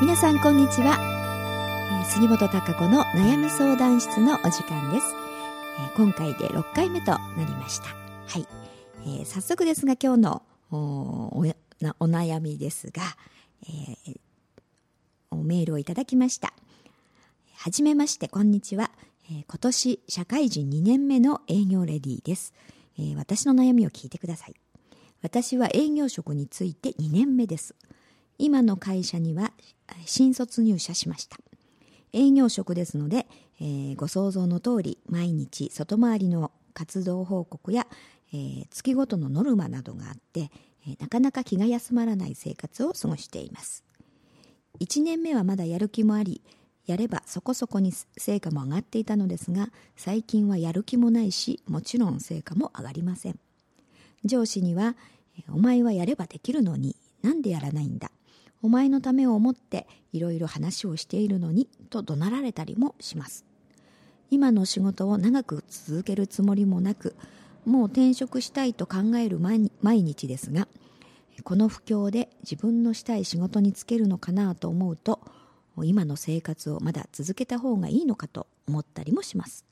皆さんこんにちは、杉本孝子の悩み相談室のお時間です、今回で6回目となりました。はい、えー早速ですが今日のお悩みですが、えーおメールをいただきました。はじめましてこんにちは、えー今年社会人2年目の営業レディーです、えー私の悩みを聞いてください。私は営業職について2年目です。今の会社には新卒入社しました。営業職ですので、えーご想像の通り毎日外回りの活動報告や、えー月ごとのノルマなどがあって、えーなかなか気が休まらない生活を過ごしています。1年目はまだやる気もありやればそこそこに成果も上がっていたのですが最近はやる気もないしもちろん成果も上がりません。上司には「お前はやればできるのになんでやらないんだ。お前のためを思っていろいろ話をしているのに」と怒鳴られたりもします。今の仕事を長く続けるつもりもなくもう転職したいと考える毎日ですがこの不況で自分のしたい仕事に就けるのかなと思うと今の生活をまだ続けた方がいいのかと思ったりもします。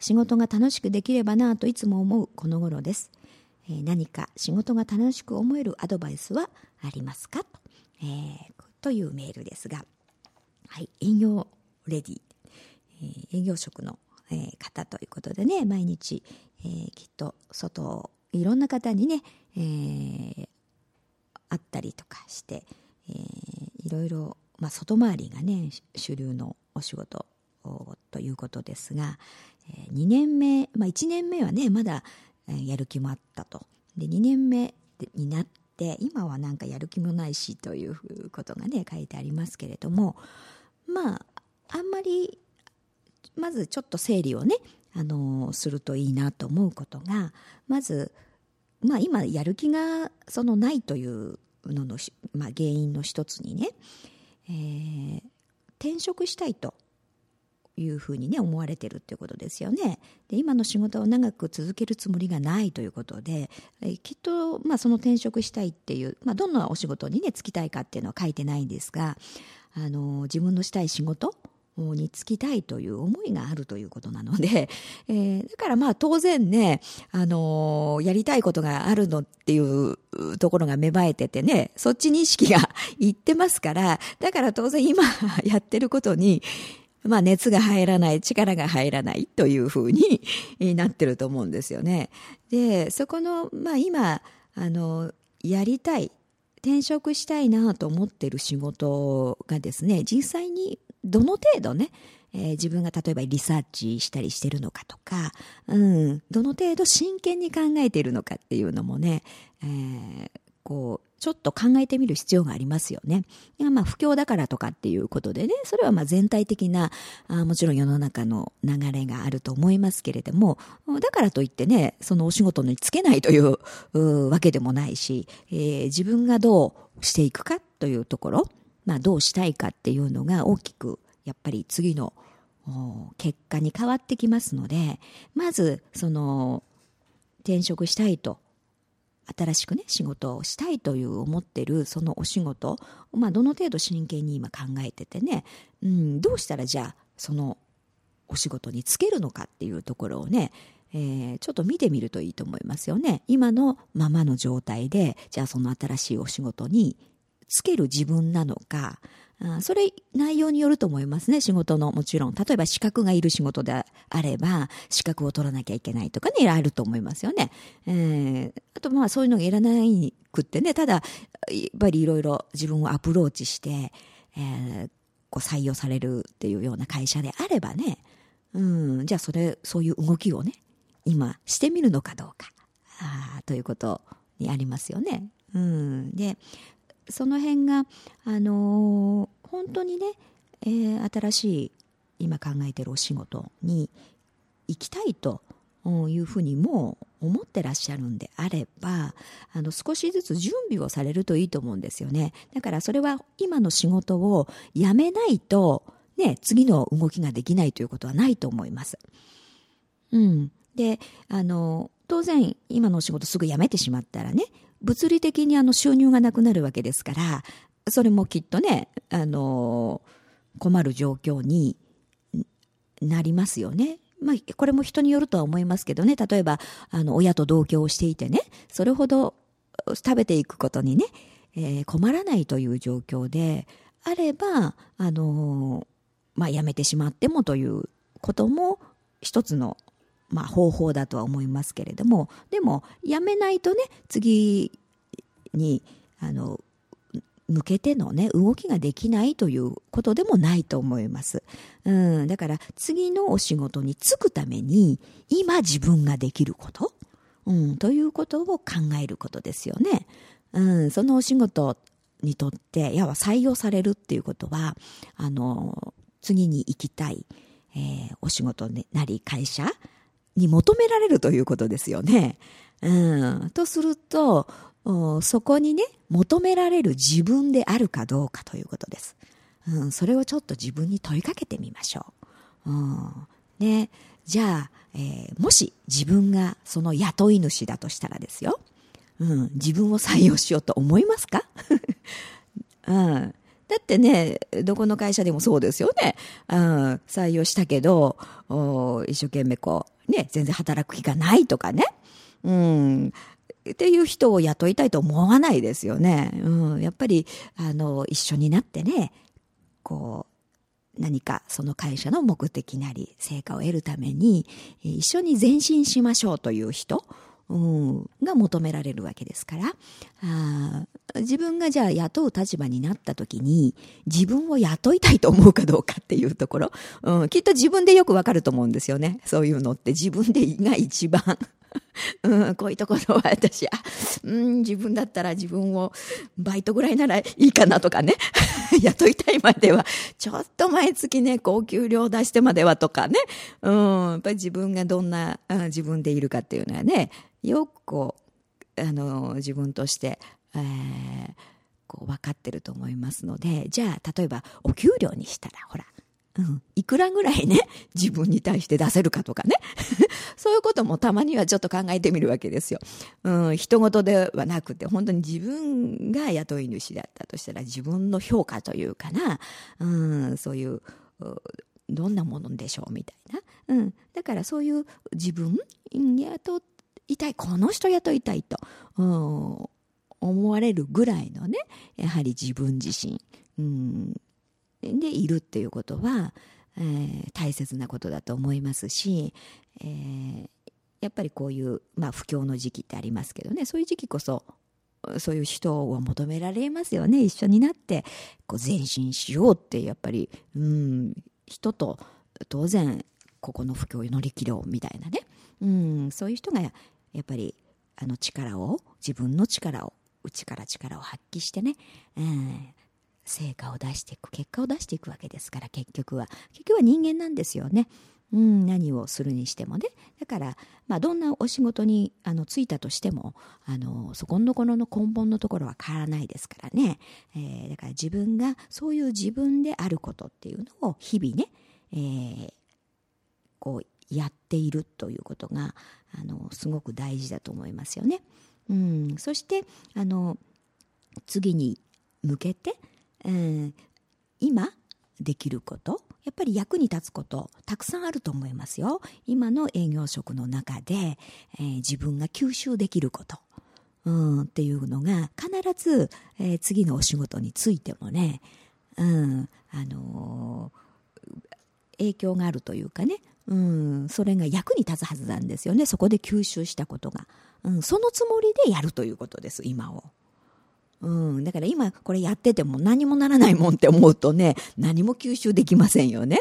仕事が楽しくできればなといつも思うこの頃です、え何か仕事が楽しく思えるアドバイスはありますか？と,、えーというメールですが、はい、営業レディ、えー営業職の、えー方ということでね毎日、えーきっと外をいろんな方にね、えー会ったりとかして、えーいろいろ、まあ、外回りがね主流のお仕事ということですが、え2年目、まあ、1年目はねまだ、えーやる気もあったと。で2年目になって今はなんかやる気もないしということがね書いてありますけれどもまああんまりまずちょっと整理をね、あのするといいなと思うことがまず、まあ、今やる気がそのないというのの、まあ、原因の一つにね、えー転職したいというふうにね思われてるっていうことですよね。で今の仕事を長く続けるつもりがないということで、えきっと、まあ、その転職したいっていう、まあ、どんなお仕事にね就きたいかっていうのは書いてないんですが、あの自分のしたい仕事に就きたいという思いがあるということなので、えーだからまあ当然ね、あのやりたいことがあるのっていうところが芽生えててね、そっちに意識がいってますから、だから当然今 やってることに、まあ熱が入らない、力が入らないというふうに なってると思うんですよね。で、そこの、まあ今、あの、やりたい、転職したいなと思ってる仕事がですね、実際にどの程度ね、えー自分が例えばリサーチしたりしてるのかとか、うん、どの程度真剣に考えているのかっていうのもね、えーこう、ちょっと考えてみる必要がありますよね。まあ不況だからとかっていうことでね、それはまあ全体的な、あもちろん世の中の流れがあると思いますけれども、だからといってね、そのお仕事に就けないというわけでもないし、えー自分がどうしていくかというところ、まあどうしたいかっていうのが大きく、やっぱり次の結果に変わってきますので、まず、その、転職したいと新しくね仕事をしたいという思ってるそのお仕事まあどの程度真剣に今考えててね、うん、どうしたらじゃあそのお仕事に就けるのかっていうところをね、えーちょっと見てみるといいと思いますよね。今のままの状態でじゃあその新しいお仕事に就ける自分なのかそれ内容によると思いますね仕事のもちろん例えば資格がいる仕事であれば資格を取らなきゃいけないとかねあると思いますよね、えーあとまあそういうのがいらないくってねただやっぱりいろいろ自分をアプローチして、えーこう採用されるっていうような会社であればねうんじゃあそれそういう動きをね今してみるのかどうかあということにありますよね。うん、でその辺が、あのー本当にね、えー新しい今考えてるお仕事に行きたいというふうにもう思ってらっしゃるんであればあの少しずつ準備をされるといいと思うんですよねだからそれは今の仕事を辞めないと、ね、次の動きができないということはないと思います。うん、であの当然今のお仕事すぐ辞めてしまったらね物理的にあの収入がなくなるわけですからそれもきっとね、あの困る状況になりますよね。まあ、これも人によるとは思いますけどね、例えば、あの、親と同居をしていてね、それほど食べていくことにね、えー、困らないという状況であれば、あのまあ、やめてしまってもということも一つの、まあ、方法だとは思いますけれども、でも、やめないとね、次に、あの、向けてのね、動きができないということでもないと思います。うん、だから次のお仕事に就くために、今自分ができること、うん、ということを考えることですよね。うん、そのお仕事にとって、やは採用されるっていうことは、あの、次に行きたい、えー、お仕事なり会社に求められるということですよね。うん、とすると、そこにね、求められる自分であるかどうかということです。うん、それをちょっと自分に問いかけてみましょう。うん、ね、じゃあ、えー、もし自分がその雇い主だとしたらですよ。うん、自分を採用しようと思いますか？うん。だってね、どこの会社でもそうですよね。うん、採用したけど、一生懸命こう、ね、全然働く気がないとかね。うん。っていう人を雇いたいと思わないですよね。うん。やっぱり、あの、一緒になってね、こう、何かその会社の目的なり、成果を得るために、一緒に前進しましょうという人。うん、が求められるわけですから。あ自分がじゃあ雇う立場になった時に自分を雇いたいと思うかどうかっていうところ、うん、きっと自分でよくわかると思うんですよね。そういうのって。自分でが一番。うん、こういうところは私、あ、うん、自分だったら自分をバイトぐらいならいいかなとかね。雇いたいまでは、ちょっと毎月ね、高給料出してまではとかね。うん、やっぱり自分がどんな、うん、自分でいるかっていうのはね、よくこう、あの、自分として、えー、こう分かってると思いますので、じゃあ、例えばお給料にしたら、ほら、うん、いくらぐらいね、自分に対して出せるかとかね。そういうこともたまにはちょっと考えてみるわけですよ。うん、人事ではなくて、本当に自分が雇い主だったとしたら自分の評価というかな、うん、そういう、どんなものでしょうみたいな。うん、だからそういう自分、雇いたい、この人雇いたいと、うん、思われるぐらいのね、やはり自分自身、うん、でいるっていうことは、えー、大切なことだと思いますし、えー、やっぱりこういう、まあ、不況の時期ってありますけどねそういう時期こそそういう人を求められますよね一緒になってこう前進しようってやっぱり、うん、人と当然ここの不況を乗り切ろうみたいなね、うん、そういう人がやっぱりあの力を自分の力を内から力を発揮してね、えー、成果を出していく結果を出していくわけですから結局は結局は人間なんですよね。うん、何をするにしてもねだから、まあ、どんなお仕事にあの就いたとしてもあのそこのところの根本のところは変わらないですからね、えー、だから自分がそういう自分であることっていうのを日々ね、えー、こうやっているということがあのすごく大事だと思いますよね。うん、そしてあの次に向けてうん、今できることやっぱり役に立つことたくさんあると思いますよ。今の営業職の中で、えー、自分が吸収できること、うん、っていうのが必ず、えー、次のお仕事についてもね、うんあのー、影響があるというかね、うん、それが役に立つはずなんですよね。そこで吸収したことが、うん、そのつもりでやるということです今を。うん。だから今これやってても何もならないもんって思うとね、何も吸収できませんよね。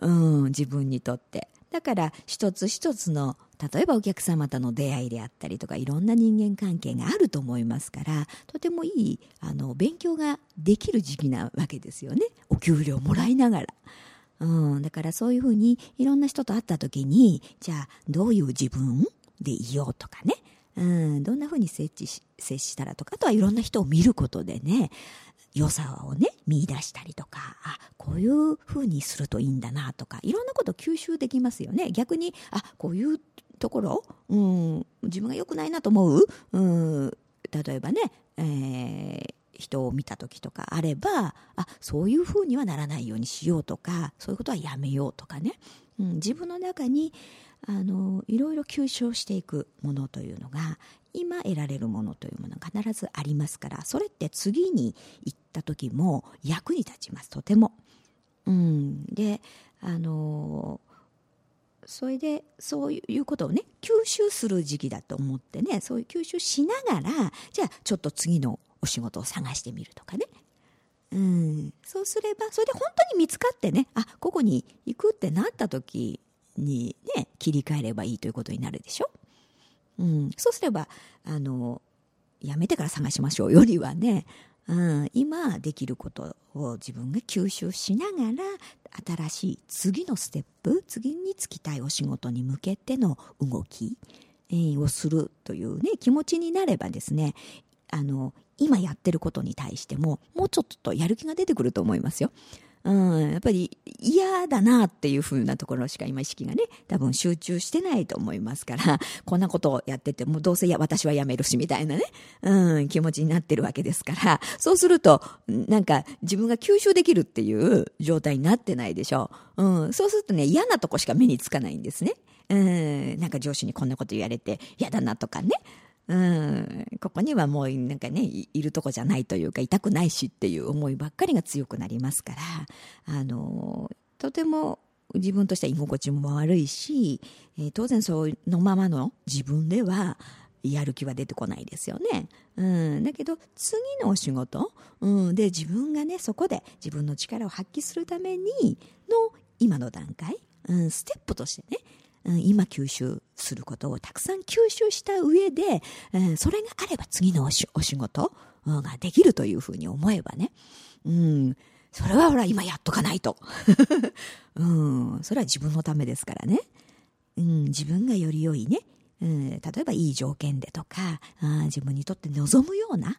うん、自分にとって。だから一つ一つの例えばお客様との出会いであったりとかいろんな人間関係があると思いますからとてもいいあの勉強ができる時期なわけですよねお給料もらいながら。うん、だからそういうふうにいろんな人と会った時にじゃあどういう自分でいようとかねうん、どんなふうに接し接したらとかあとはいろんな人を見ることでね良さをね見出したりとかあこういうふうにするといいんだなとかいろんなことを吸収できますよね。逆にあこういうところ、うん、自分が良くないなと思う、うん、例えばね、えー人を見た時とかあればあそういうふうにはならないようにしようとかそういうことはやめようとかね、うん、自分の中にあのいろいろ吸収していくものというのが今得られるものというものが必ずありますからそれって次に行った時も役に立ちます。とても。うん、であのそれでそういうことをね吸収する時期だと思ってねそういう吸収しながらじゃあちょっと次のお仕事を探してみるとかね。うん、そうすればそれで本当に見つかってねあここに行くってなった時にね切り替えればいいということになるでしょ、うん、そうすればあのやめてから探しましょうよりはね、うん、今できることを自分が吸収しながら新しい次のステップ次に就きたいお仕事に向けての動き、えー、をするというね気持ちになればですねあの今やってることに対してももうちょっとやる気が出てくると思いますよ。うん、やっぱり嫌だなっていう風なところしか今意識がね、多分集中してないと思いますから、こんなことをやっててもどうせや私はやめるしみたいなね、うん、気持ちになってるわけですから、そうすると、なんか自分が吸収できるっていう状態になってないでしょう。うん、そうするとね、嫌なとこしか目につかないんですね。うん、なんか上司にこんなこと言われて嫌だなとかね。うん、ここにはもうなんかねいるとこじゃないというか痛くないしっていう思いばっかりが強くなりますからあのとても自分としては居心地も悪いし、えー、当然そのままの自分ではやる気は出てこないですよね。うん、だけど次のお仕事、うん、で自分がねそこで自分の力を発揮するためにの今の段階、うん、ステップとしてね今吸収することをたくさん吸収した上で、それがあれば次のお仕事ができるというふうに思えばね、うん、それはほら今やっとかないと。うん、それは自分のためですからね。うん、自分がより良いね、うん、例えばいい条件でとか、あ自分にとって望むような、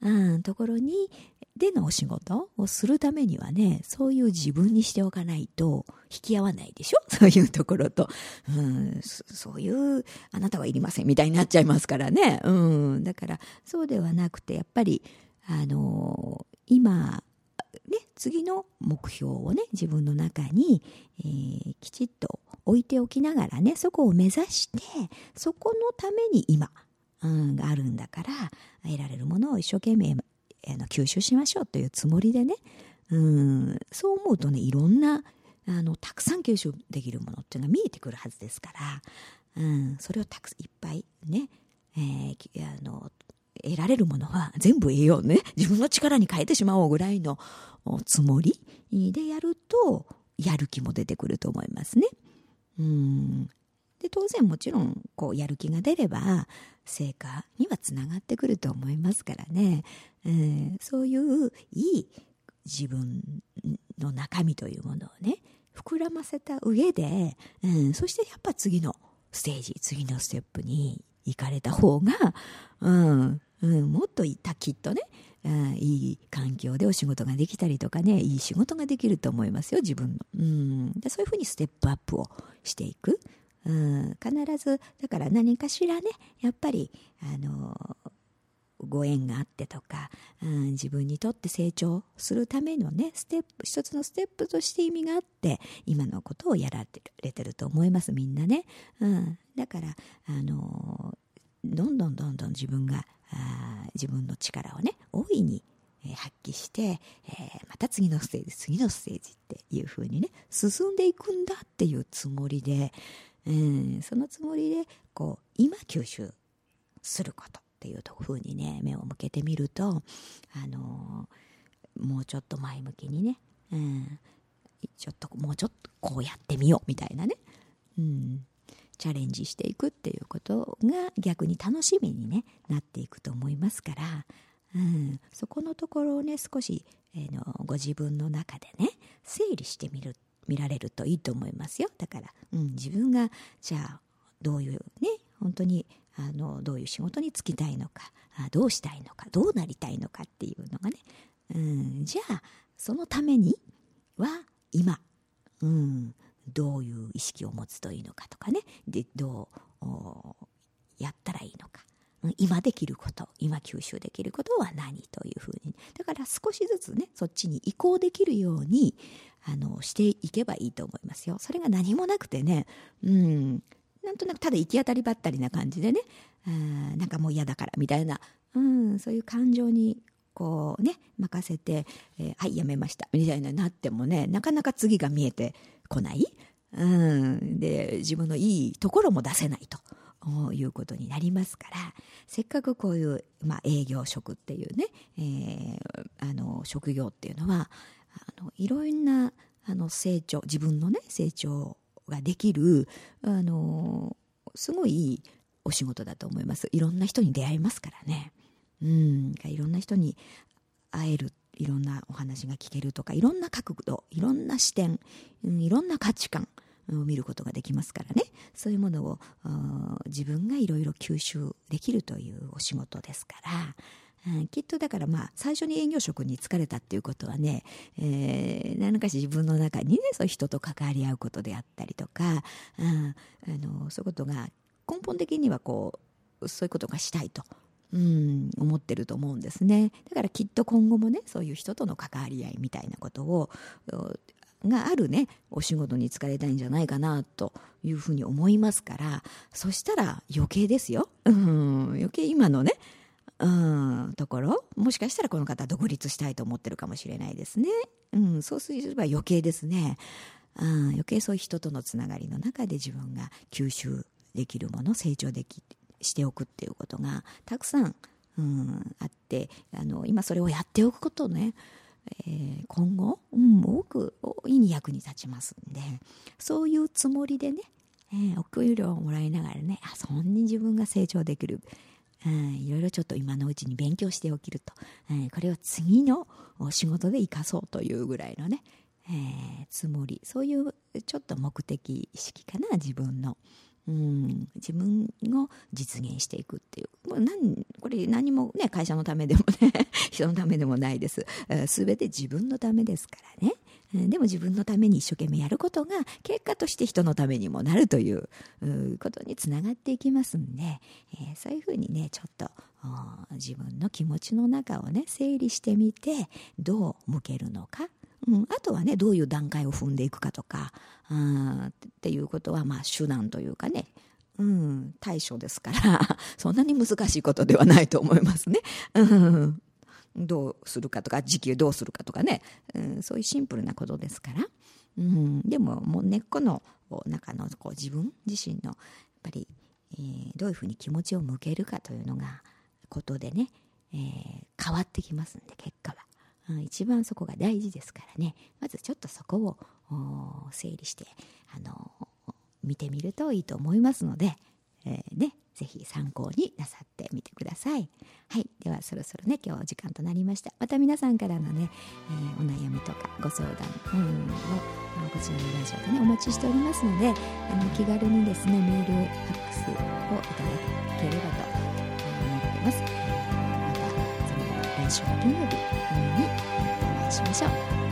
うん、ところにでのお仕事をするためにはね、そういう自分にしておかないと引き合わないでしょ？そういうところと、うん、そういう、あなたはいりませんみたいになっちゃいますからね。うん、だから、そうではなくて、やっぱり、あの今、ね、次の目標をね、自分の中に、えー、きちっと置いておきながらね、そこを目指して、そこのために今、うん、があるんだから、得られるものを一生懸命あの吸収しましょうというつもりでね、うん、そう思うとね、いろんな、あの、たくさん吸収できるものっていうのが見えてくるはずですから、うん、それをたくいっぱいね、えー、あの、得られるものは 全部得よね。自分の力に変えてしまおうぐらいのつもりでやると、やる気も出てくると思いますね。うん。で、当然もちろん、こう、やる気が出れば、成果にはつながってくると思いますからね。えー、そういういい自分の中身というものをね膨らませた上で、うん、そしてやっぱ次のステージ次のステップに行かれた方が、うん。うん、もっといたきっとね、うん、いい環境でお仕事ができたりとかねいい仕事ができると思いますよ自分の、うん、でそういうふうにステップアップをしていく、必ずだから何かしらねやっぱりあのご縁があってとか、うん、自分にとって成長するためのねステップ一つのステップとして意味があって今のことをやられてると思いますみんなね、うん、だからあのどんどんどんどん自分があ自分の力をね大いに発揮して、えー、また次のステージ次のステージっていう風にね進んでいくんだっていうつもりで、うん、そのつもりでこう今吸収することっていうふうにね目を向けてみるとあのもうちょっと前向きにね、うん、ちょっともうちょっとこうやってみようみたいなね、うん、チャレンジしていくっていうことが逆に楽しみに、ね、なっていくと思いますから、うん、そこのところをね少し、えー、のご自分の中でね整理してみる見られるといいと思いますよ。だから、うん、自分がじゃあどういうね本当にあのどういう仕事に就きたいのかどうしたいのかどうなりたいのかっていうのがね、うん、じゃあそのためには今、うん、どういう意識を持つといいのかとかねでどうやったらいいのか、今できること今吸収できることは何というふうに。だから少しずつねそっちに移行できるようにあのしていけばいいと思いますよ。それが何もなくてねうん。なんとなくただ行き当たりばったりな感じでねあなんかもう嫌だからみたいな、うん、そういう感情にこうね任せて、えー、はいやめましたみたいになってもねなかなか次が見えてこない、うん、で自分のいいところも出せないと。いうことになりますからせっかくこういう、まあ、営業職っていうね、えー、あの職業っていうのはあのいろんなあの成長自分のね成長ができるあのすごいいいお仕事だと思います。いろんな人に出会いますからね。うん。いろんな人に会えるいろんなお話が聞けるとかいろんな角度いろんな視点、うん、いろんな価値観を見ることができますからね。そういうものを自分がいろいろ吸収できるというお仕事ですから、うん、きっとだからまあ最初に営業職に疲れたっていうことはね、えー、何かし自分の中にねそういう人と関わり合うことであったりとか、うん、あのそういうことが根本的にはこうそういうことがしたいとうん、思ってると思うんですね。だからきっと今後もねそういう人との関わり合いみたいなことをがあるね。お仕事に使いたいんじゃないかなというふうに思いますから。そしたら余計ですよ、うん、余計今のね。うん、ところもしかしたらこの方独立したいと思ってるかもしれないですね、うん、そうすれば余計ですね、うん、余計そういう人とのつながりの中で自分が吸収できるもの成長できしておくっていうことがたくさん、うん、あってあの今それをやっておくことね、えー、今後、うん、多く大いに役に立ちますんでそういうつもりでね、えー、お給料をもらいながらねあそんなに自分が成長できる。うん、いろいろちょっと今のうちに勉強しておきると、うん、これを次の仕事で生かそうというぐらいのね、えー、つもりそういうちょっと目的意識かな自分の、うん、自分を実現していくっていう。もう何これ何もね、会社のためでもね、人のためでもないです。すべて自分のためですからね。でも自分のために一生懸命やることが結果として人のためにもなるということにつながっていきますんで、えー、そういうふうにねちょっと自分の気持ちの中をね整理してみてどう向けるのかうん、あとはねどういう段階を踏んでいくかとかあっていうことはまあ手段というかね。うん、対処ですから。そんなに難しいことではないと思いますね。うん、どうするかとか時給どうするかとかね、うん、そういうシンプルなことですから、うん、でももう根っこの中のこう自分自身のやっぱり、えー、どういうふうに気持ちを向けるかというのがことでね、えー、変わってきますんで結果は。一番そこが大事ですからねまずちょっとそこを整理してあの見てみるといいと思いますので、えー、ねぜひ参考になさってみてください。はい。ではそろそろね、今日お時間となりました。また皆さんからのね、えー、お悩みとかご相談、をこちらのラジオでね、お待ちしておりますので、あの気軽にですね、メール、ファックスをいただければと思います。また、その来週金曜日に形象。